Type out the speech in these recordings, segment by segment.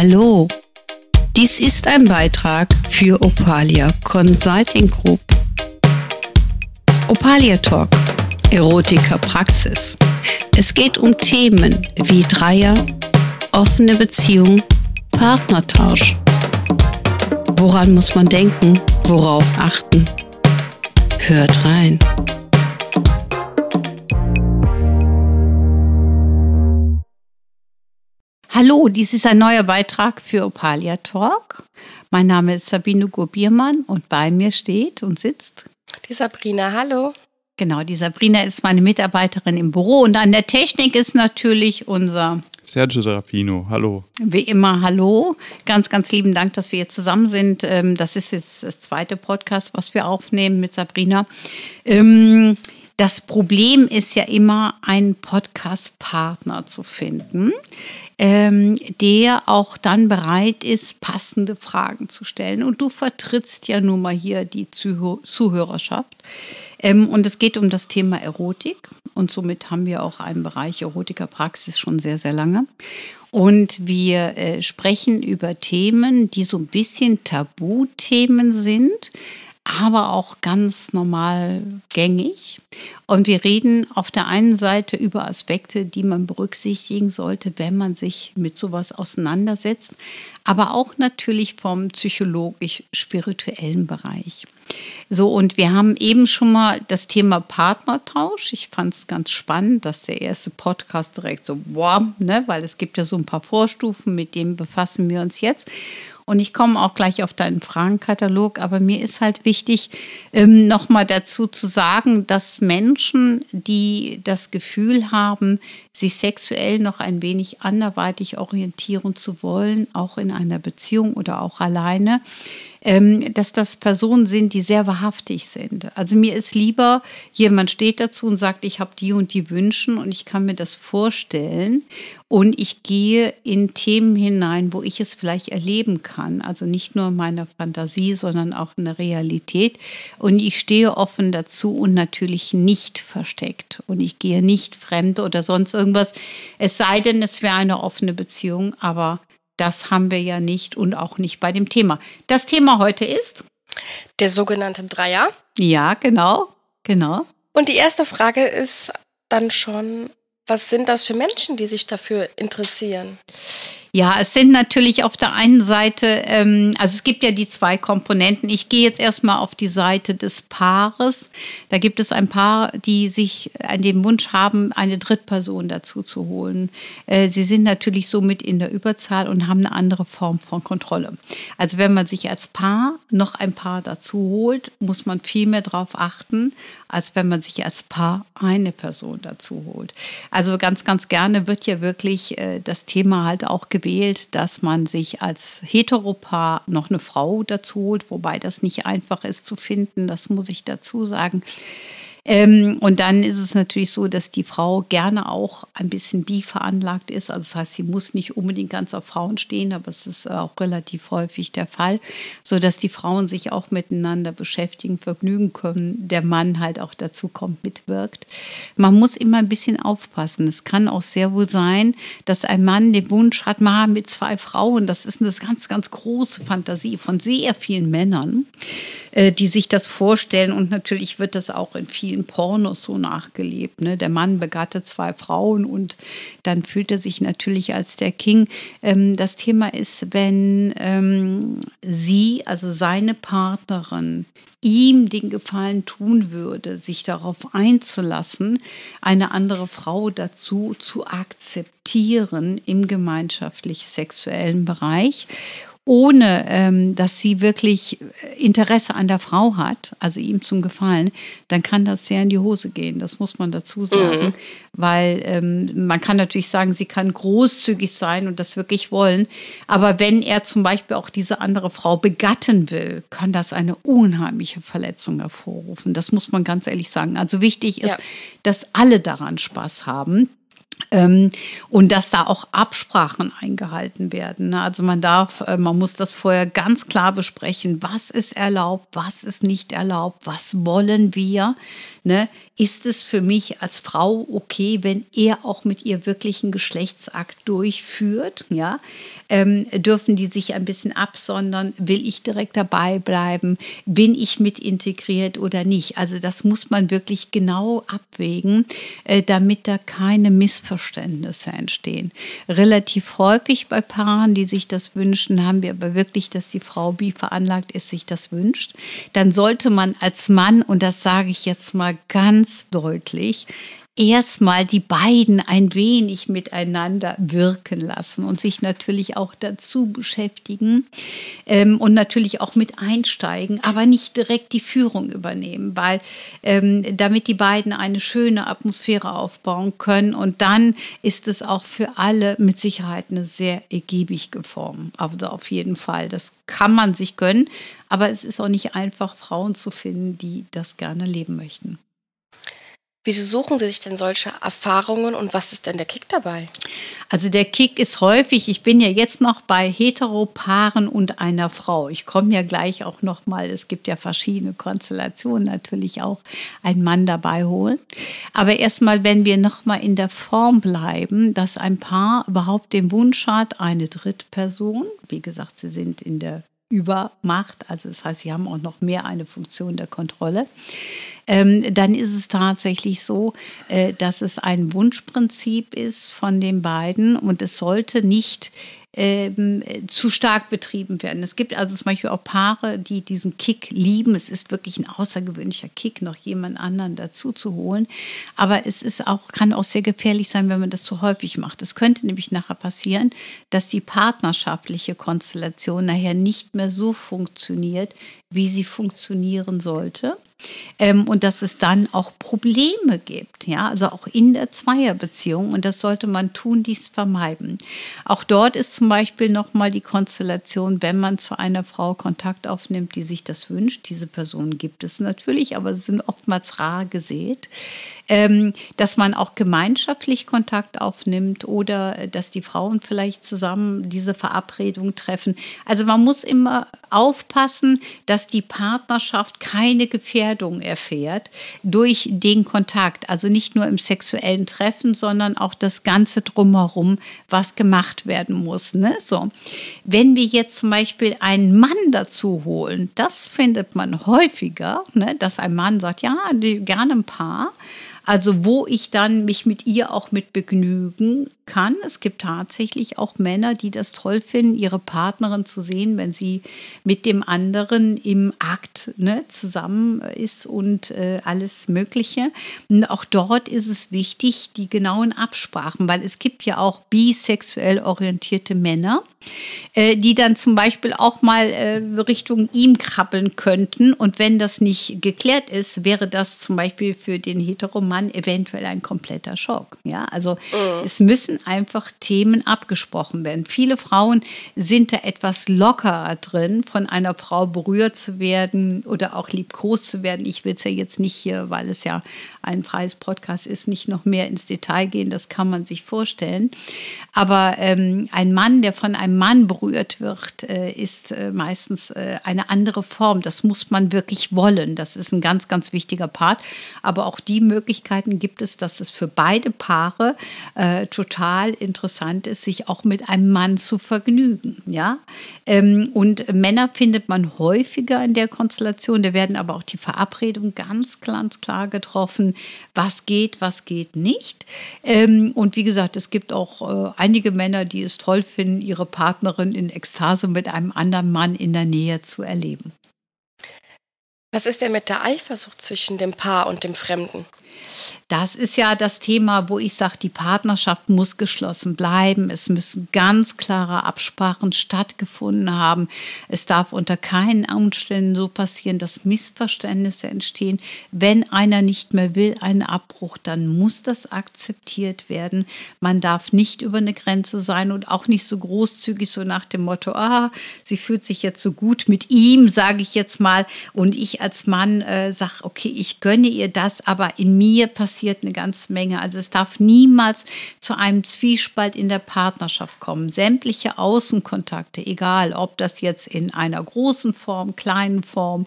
Hallo, dies ist ein Beitrag für Opalia Consulting Group. Opalia Talk, Erotiker Praxis. Es geht um Themen wie Dreier, offene Beziehung, Partnertausch. Woran muss man denken? Worauf achten? Hört rein. Hallo, dies ist ein neuer Beitrag für Opalia Talk. Mein Name ist Sabine Gurbiermann und bei mir steht und sitzt die Sabrina. Hallo. Genau, die Sabrina ist meine Mitarbeiterin im Büro und an der Technik ist natürlich unser Sergio Serafino, hallo. Wie immer, hallo. Ganz, ganz lieben Dank, dass wir jetzt zusammen sind. Ähm, das ist jetzt das zweite Podcast, was wir aufnehmen mit Sabrina. Ähm, das Problem ist ja immer, einen Podcast-Partner zu finden ähm, der auch dann bereit ist, passende Fragen zu stellen. Und du vertrittst ja nun mal hier die Zuh Zuhörerschaft. Ähm, und es geht um das Thema Erotik. Und somit haben wir auch einen Bereich Erotikerpraxis schon sehr, sehr lange. Und wir äh, sprechen über Themen, die so ein bisschen Tabuthemen sind, aber auch ganz normal gängig. Und wir reden auf der einen Seite über Aspekte, die man berücksichtigen sollte, wenn man sich mit sowas auseinandersetzt, aber auch natürlich vom psychologisch-spirituellen Bereich. So, und wir haben eben schon mal das Thema Partnertausch. Ich fand es ganz spannend, dass der erste Podcast direkt so, wow, ne, weil es gibt ja so ein paar Vorstufen, mit denen befassen wir uns jetzt. Und ich komme auch gleich auf deinen Fragenkatalog, aber mir ist halt wichtig, ähm, nochmal dazu zu sagen, dass Menschen, die das Gefühl haben, sich sexuell noch ein wenig anderweitig orientieren zu wollen, auch in einer Beziehung oder auch alleine, dass das Personen sind, die sehr wahrhaftig sind. Also mir ist lieber, jemand steht dazu und sagt, ich habe die und die Wünschen und ich kann mir das vorstellen und ich gehe in Themen hinein, wo ich es vielleicht erleben kann. Also nicht nur in meiner Fantasie, sondern auch in der Realität. Und ich stehe offen dazu und natürlich nicht versteckt. Und ich gehe nicht fremd oder sonst irgendwas. Es sei denn, es wäre eine offene Beziehung, aber das haben wir ja nicht und auch nicht bei dem Thema. Das Thema heute ist der sogenannte Dreier. Ja, genau, genau. Und die erste Frage ist dann schon, was sind das für Menschen, die sich dafür interessieren? Ja, es sind natürlich auf der einen Seite, ähm, also es gibt ja die zwei Komponenten. Ich gehe jetzt erstmal auf die Seite des Paares. Da gibt es ein Paar, die sich an dem Wunsch haben, eine Drittperson dazu zu holen. Äh, sie sind natürlich somit in der Überzahl und haben eine andere Form von Kontrolle. Also wenn man sich als Paar noch ein Paar dazu holt, muss man viel mehr darauf achten, als wenn man sich als Paar eine Person dazu holt. Also ganz, ganz gerne wird ja wirklich äh, das Thema halt auch gewählt, dass man sich als Heteropaar noch eine Frau dazu holt, wobei das nicht einfach ist zu finden, das muss ich dazu sagen. Ähm, und dann ist es natürlich so, dass die Frau gerne auch ein bisschen bi veranlagt ist. Also das heißt, sie muss nicht unbedingt ganz auf Frauen stehen, aber es ist auch relativ häufig der Fall, sodass die Frauen sich auch miteinander beschäftigen, vergnügen können, der Mann halt auch dazu kommt, mitwirkt. Man muss immer ein bisschen aufpassen. Es kann auch sehr wohl sein, dass ein Mann den Wunsch hat, mal mit zwei Frauen, das ist eine ganz, ganz große Fantasie von sehr vielen Männern, äh, die sich das vorstellen und natürlich wird das auch in vielen Pornos so nachgelebt. Ne? Der Mann begattet zwei Frauen und dann fühlt er sich natürlich als der King. Ähm, das Thema ist, wenn ähm, sie, also seine Partnerin, ihm den Gefallen tun würde, sich darauf einzulassen, eine andere Frau dazu zu akzeptieren im gemeinschaftlich sexuellen Bereich ohne ähm, dass sie wirklich äh, Interesse an der Frau hat, also ihm zum Gefallen, dann kann das sehr in die Hose gehen. Das muss man dazu sagen. Mhm. Weil ähm, man kann natürlich sagen, sie kann großzügig sein und das wirklich wollen. Aber wenn er zum Beispiel auch diese andere Frau begatten will, kann das eine unheimliche Verletzung hervorrufen. Das muss man ganz ehrlich sagen. Also wichtig ist, ja. dass alle daran Spaß haben und dass da auch Absprachen eingehalten werden. Ne? Also man darf, äh, man muss das vorher ganz klar besprechen, was ist erlaubt, was ist nicht erlaubt, was wollen wir. Ne? Ist es für mich als Frau okay, wenn er auch mit ihr wirklichen Geschlechtsakt durchführt? Ja? Ähm, dürfen die sich ein bisschen absondern? Will ich direkt dabei bleiben? Bin ich mit integriert oder nicht? Also das muss man wirklich genau abwägen, äh, damit da keine Missverständnisse entstehen. Relativ häufig bei Paaren, die sich das wünschen, haben wir aber wirklich, dass die Frau wie veranlagt ist, sich das wünscht. Dann sollte man als Mann, und das sage ich jetzt mal ganz deutlich, erstmal die beiden ein wenig miteinander wirken lassen und sich natürlich auch dazu beschäftigen ähm, und natürlich auch mit einsteigen, aber nicht direkt die Führung übernehmen, weil ähm, damit die beiden eine schöne Atmosphäre aufbauen können und dann ist es auch für alle mit Sicherheit eine sehr ergiebige Form. Also auf jeden Fall, das kann man sich gönnen, aber es ist auch nicht einfach, Frauen zu finden, die das gerne leben möchten. Wieso suchen Sie sich denn solche Erfahrungen und was ist denn der Kick dabei? Also der Kick ist häufig, ich bin ja jetzt noch bei Heteropaaren und einer Frau. Ich komme ja gleich auch noch mal, es gibt ja verschiedene Konstellationen, natürlich auch einen Mann dabei holen. Aber erstmal, wenn wir noch mal in der Form bleiben, dass ein Paar überhaupt den Wunsch hat, eine Drittperson, wie gesagt, sie sind in der Übermacht, also das heißt, sie haben auch noch mehr eine Funktion der Kontrolle, ähm, dann ist es tatsächlich so, äh, dass es ein Wunschprinzip ist von den beiden und es sollte nicht ähm, zu stark betrieben werden. Es gibt also zum Beispiel auch Paare, die diesen Kick lieben. Es ist wirklich ein außergewöhnlicher Kick, noch jemand anderen dazu zu holen. Aber es ist auch, kann auch sehr gefährlich sein, wenn man das zu häufig macht. Es könnte nämlich nachher passieren, dass die partnerschaftliche Konstellation nachher nicht mehr so funktioniert, wie sie funktionieren sollte. Ähm, und dass es dann auch Probleme gibt, ja, also auch in der Zweierbeziehung. Und das sollte man tun, dies vermeiden. Auch dort ist zum Beispiel nochmal die Konstellation, wenn man zu einer Frau Kontakt aufnimmt, die sich das wünscht. Diese Personen gibt es natürlich, aber sie sind oftmals rar gesät ähm, dass man auch gemeinschaftlich Kontakt aufnimmt oder äh, dass die Frauen vielleicht zusammen diese Verabredung treffen. Also man muss immer aufpassen, dass die Partnerschaft keine Gefährdung erfährt durch den Kontakt. Also nicht nur im sexuellen Treffen, sondern auch das Ganze drumherum, was gemacht werden muss. Ne? So. Wenn wir jetzt zum Beispiel einen Mann dazu holen, das findet man häufiger, ne? dass ein Mann sagt, ja, gerne ein Paar. Also wo ich dann mich mit ihr auch mit begnügen kann. Es gibt tatsächlich auch Männer, die das toll finden, ihre Partnerin zu sehen, wenn sie mit dem anderen im Akt ne, zusammen ist und äh, alles Mögliche. Und auch dort ist es wichtig, die genauen Absprachen, weil es gibt ja auch bisexuell orientierte Männer, äh, die dann zum Beispiel auch mal äh, Richtung ihm krabbeln könnten. Und wenn das nicht geklärt ist, wäre das zum Beispiel für den Heteromann eventuell ein kompletter Schock. Ja, also mhm. es müssen einfach Themen abgesprochen werden. Viele Frauen sind da etwas lockerer drin, von einer Frau berührt zu werden oder auch liebkost zu werden. Ich will es ja jetzt nicht hier, weil es ja ein freies Podcast ist, nicht noch mehr ins Detail gehen, das kann man sich vorstellen. Aber ähm, ein Mann, der von einem Mann berührt wird, äh, ist äh, meistens äh, eine andere Form. Das muss man wirklich wollen. Das ist ein ganz, ganz wichtiger Part. Aber auch die Möglichkeiten gibt es, dass es für beide Paare äh, total interessant ist, sich auch mit einem Mann zu vergnügen. Ja? Ähm, und Männer findet man häufiger in der Konstellation. Da werden aber auch die Verabredungen ganz, ganz klar getroffen was geht, was geht nicht. Ähm, und wie gesagt, es gibt auch äh, einige Männer, die es toll finden, ihre Partnerin in Ekstase mit einem anderen Mann in der Nähe zu erleben. Was ist denn mit der Eifersucht zwischen dem Paar und dem Fremden? Das ist ja das Thema, wo ich sage, die Partnerschaft muss geschlossen bleiben. Es müssen ganz klare Absprachen stattgefunden haben. Es darf unter keinen Umständen so passieren, dass Missverständnisse entstehen. Wenn einer nicht mehr will, einen Abbruch, dann muss das akzeptiert werden. Man darf nicht über eine Grenze sein und auch nicht so großzügig, so nach dem Motto, ah, sie fühlt sich jetzt so gut mit ihm, sage ich jetzt mal, und ich als Mann äh, sage, okay, ich gönne ihr das, aber in mir passiert eine ganze Menge. Also es darf niemals zu einem Zwiespalt in der Partnerschaft kommen. Sämtliche Außenkontakte, egal ob das jetzt in einer großen Form, kleinen Form,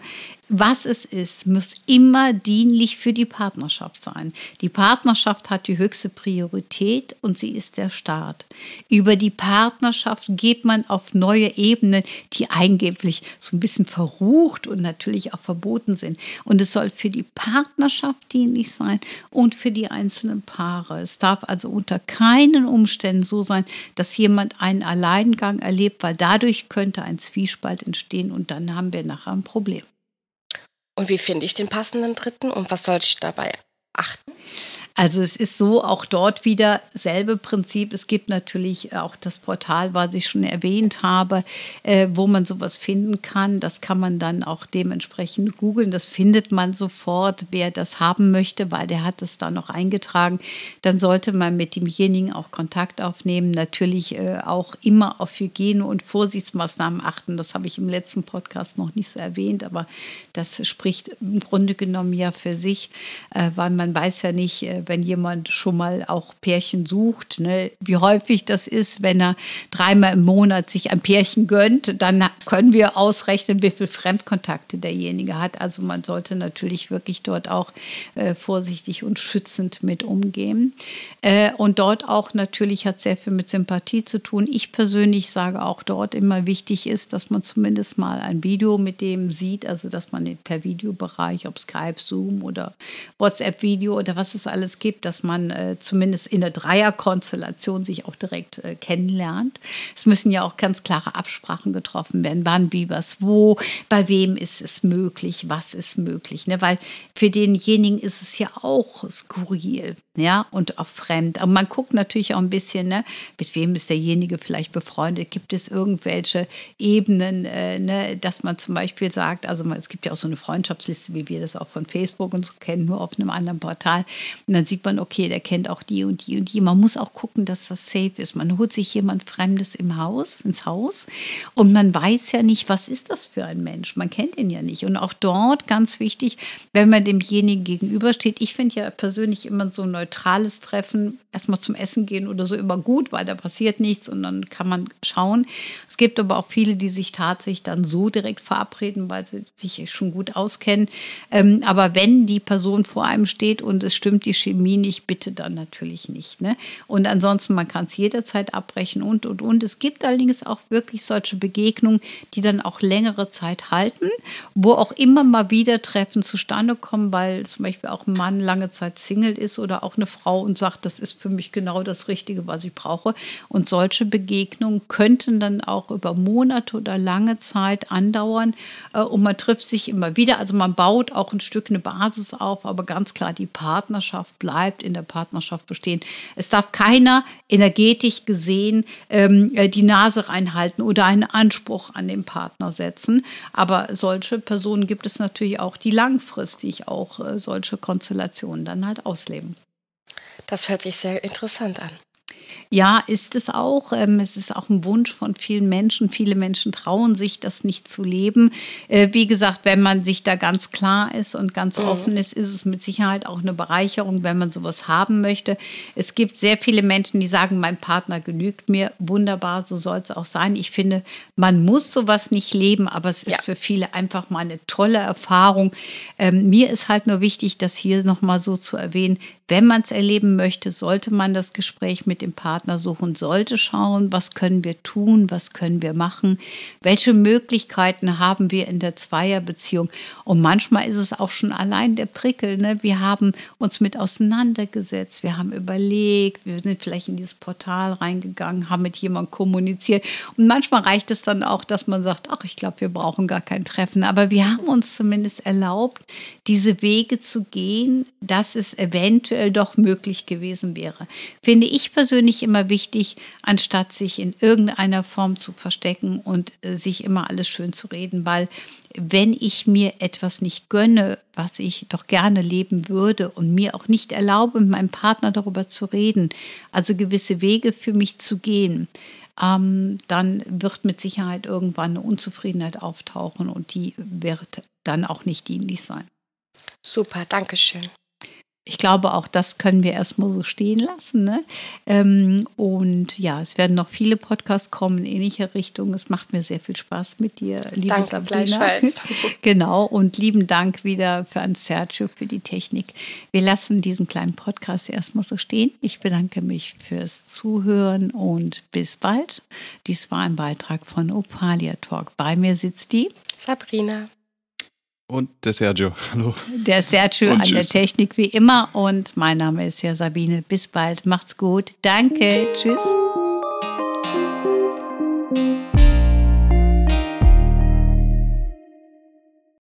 was es ist, muss immer dienlich für die Partnerschaft sein. Die Partnerschaft hat die höchste Priorität und sie ist der Staat. Über die Partnerschaft geht man auf neue Ebenen, die angeblich so ein bisschen verrucht und natürlich auch verboten sind. Und es soll für die Partnerschaft dienlich sein und für die einzelnen Paare. Es darf also unter keinen Umständen so sein, dass jemand einen Alleingang erlebt, weil dadurch könnte ein Zwiespalt entstehen und dann haben wir nachher ein Problem. Und wie finde ich den passenden Dritten und was sollte ich dabei achten? Also es ist so, auch dort wieder selbe Prinzip. Es gibt natürlich auch das Portal, was ich schon erwähnt habe, äh, wo man sowas finden kann. Das kann man dann auch dementsprechend googeln. Das findet man sofort, wer das haben möchte, weil der hat es da noch eingetragen. Dann sollte man mit demjenigen auch Kontakt aufnehmen. Natürlich äh, auch immer auf Hygiene und Vorsichtsmaßnahmen achten. Das habe ich im letzten Podcast noch nicht so erwähnt, aber das spricht im Grunde genommen ja für sich, äh, weil man weiß ja nicht, äh, wenn jemand schon mal auch Pärchen sucht, ne, wie häufig das ist, wenn er dreimal im Monat sich ein Pärchen gönnt, dann können wir ausrechnen, wie viel Fremdkontakte derjenige hat. Also man sollte natürlich wirklich dort auch äh, vorsichtig und schützend mit umgehen. Äh, und dort auch natürlich hat sehr viel mit Sympathie zu tun. Ich persönlich sage auch dort immer wichtig ist, dass man zumindest mal ein Video mit dem sieht, also dass man per Videobereich, ob Skype, Zoom oder WhatsApp-Video oder was es alles gibt, dass man äh, zumindest in der Dreierkonstellation sich auch direkt äh, kennenlernt. Es müssen ja auch ganz klare Absprachen getroffen werden, wann, wie, was, wo, bei wem ist es möglich, was ist möglich. Ne? Weil für denjenigen ist es ja auch skurril ja, und auch fremd. Aber man guckt natürlich auch ein bisschen, ne, mit wem ist derjenige vielleicht befreundet. Gibt es irgendwelche Ebenen, äh, ne, dass man zum Beispiel sagt, also es gibt ja auch so eine Freundschaftsliste, wie wir das auch von Facebook und so kennen, nur auf einem anderen Portal. Und dann sieht man, okay, der kennt auch die und die und die. Man muss auch gucken, dass das safe ist. Man holt sich jemand Fremdes im Haus, ins Haus und man weiß ja nicht, was ist das für ein Mensch. Man kennt ihn ja nicht. Und auch dort ganz wichtig, wenn man demjenigen gegenübersteht. Ich finde ja persönlich immer so ein neutrales Treffen, erstmal zum Essen gehen oder so immer gut, weil da passiert nichts und dann kann man schauen. Es gibt aber auch viele, die sich tatsächlich dann so direkt verabreden, weil sie sich schon gut auskennen. Ähm, aber wenn die Person vor einem steht und es stimmt die Chemie nicht, bitte dann natürlich nicht. Ne? Und ansonsten, man kann es jederzeit abbrechen und, und, und. Es gibt allerdings auch wirklich solche Begegnungen, die dann auch längere Zeit halten, wo auch immer mal wieder Treffen zustande kommen, weil zum Beispiel auch ein Mann lange Zeit Single ist oder auch auch eine Frau und sagt, das ist für mich genau das Richtige, was ich brauche. Und solche Begegnungen könnten dann auch über Monate oder lange Zeit andauern äh, und man trifft sich immer wieder. Also man baut auch ein Stück eine Basis auf, aber ganz klar, die Partnerschaft bleibt in der Partnerschaft bestehen. Es darf keiner energetisch gesehen ähm, äh, die Nase reinhalten oder einen Anspruch an den Partner setzen. Aber solche Personen gibt es natürlich auch, die langfristig auch äh, solche Konstellationen dann halt ausleben. Das hört sich sehr interessant an. Ja, ist es auch. Ähm, es ist auch ein Wunsch von vielen Menschen. Viele Menschen trauen sich, das nicht zu leben. Äh, wie gesagt, wenn man sich da ganz klar ist und ganz mhm. offen ist, ist es mit Sicherheit auch eine Bereicherung, wenn man sowas haben möchte. Es gibt sehr viele Menschen, die sagen, mein Partner genügt mir. Wunderbar, so soll es auch sein. Ich finde, man muss sowas nicht leben, aber es ist ja. für viele einfach mal eine tolle Erfahrung. Ähm, mir ist halt nur wichtig, das hier nochmal so zu erwähnen. Wenn man es erleben möchte, sollte man das Gespräch mit dem Partner suchen sollte, schauen, was können wir tun, was können wir machen, welche Möglichkeiten haben wir in der Zweierbeziehung. Und manchmal ist es auch schon allein der Prickel. Ne? Wir haben uns mit auseinandergesetzt, wir haben überlegt, wir sind vielleicht in dieses Portal reingegangen, haben mit jemandem kommuniziert. Und manchmal reicht es dann auch, dass man sagt, ach, ich glaube, wir brauchen gar kein Treffen. Aber wir haben uns zumindest erlaubt, diese Wege zu gehen, dass es eventuell doch möglich gewesen wäre. Finde ich persönlich immer wichtig, anstatt sich in irgendeiner Form zu verstecken und äh, sich immer alles schön zu reden, weil wenn ich mir etwas nicht gönne, was ich doch gerne leben würde und mir auch nicht erlaube, mit meinem Partner darüber zu reden, also gewisse Wege für mich zu gehen, ähm, dann wird mit Sicherheit irgendwann eine Unzufriedenheit auftauchen und die wird dann auch nicht dienlich sein. Super, danke schön ich glaube, auch das können wir erstmal so stehen lassen. Ne? Ähm, und ja, es werden noch viele Podcasts kommen in ähnlicher Richtung. Es macht mir sehr viel Spaß mit dir, liebe Danke, Sabrina. genau, und lieben Dank wieder für an Sergio für die Technik. Wir lassen diesen kleinen Podcast erstmal so stehen. Ich bedanke mich fürs Zuhören und bis bald. Dies war ein Beitrag von Opalia Talk. Bei mir sitzt die Sabrina. Und der Sergio. Hallo. Der Sergio an der Technik wie immer. Und mein Name ist ja Sabine. Bis bald. Macht's gut. Danke. Tschüss.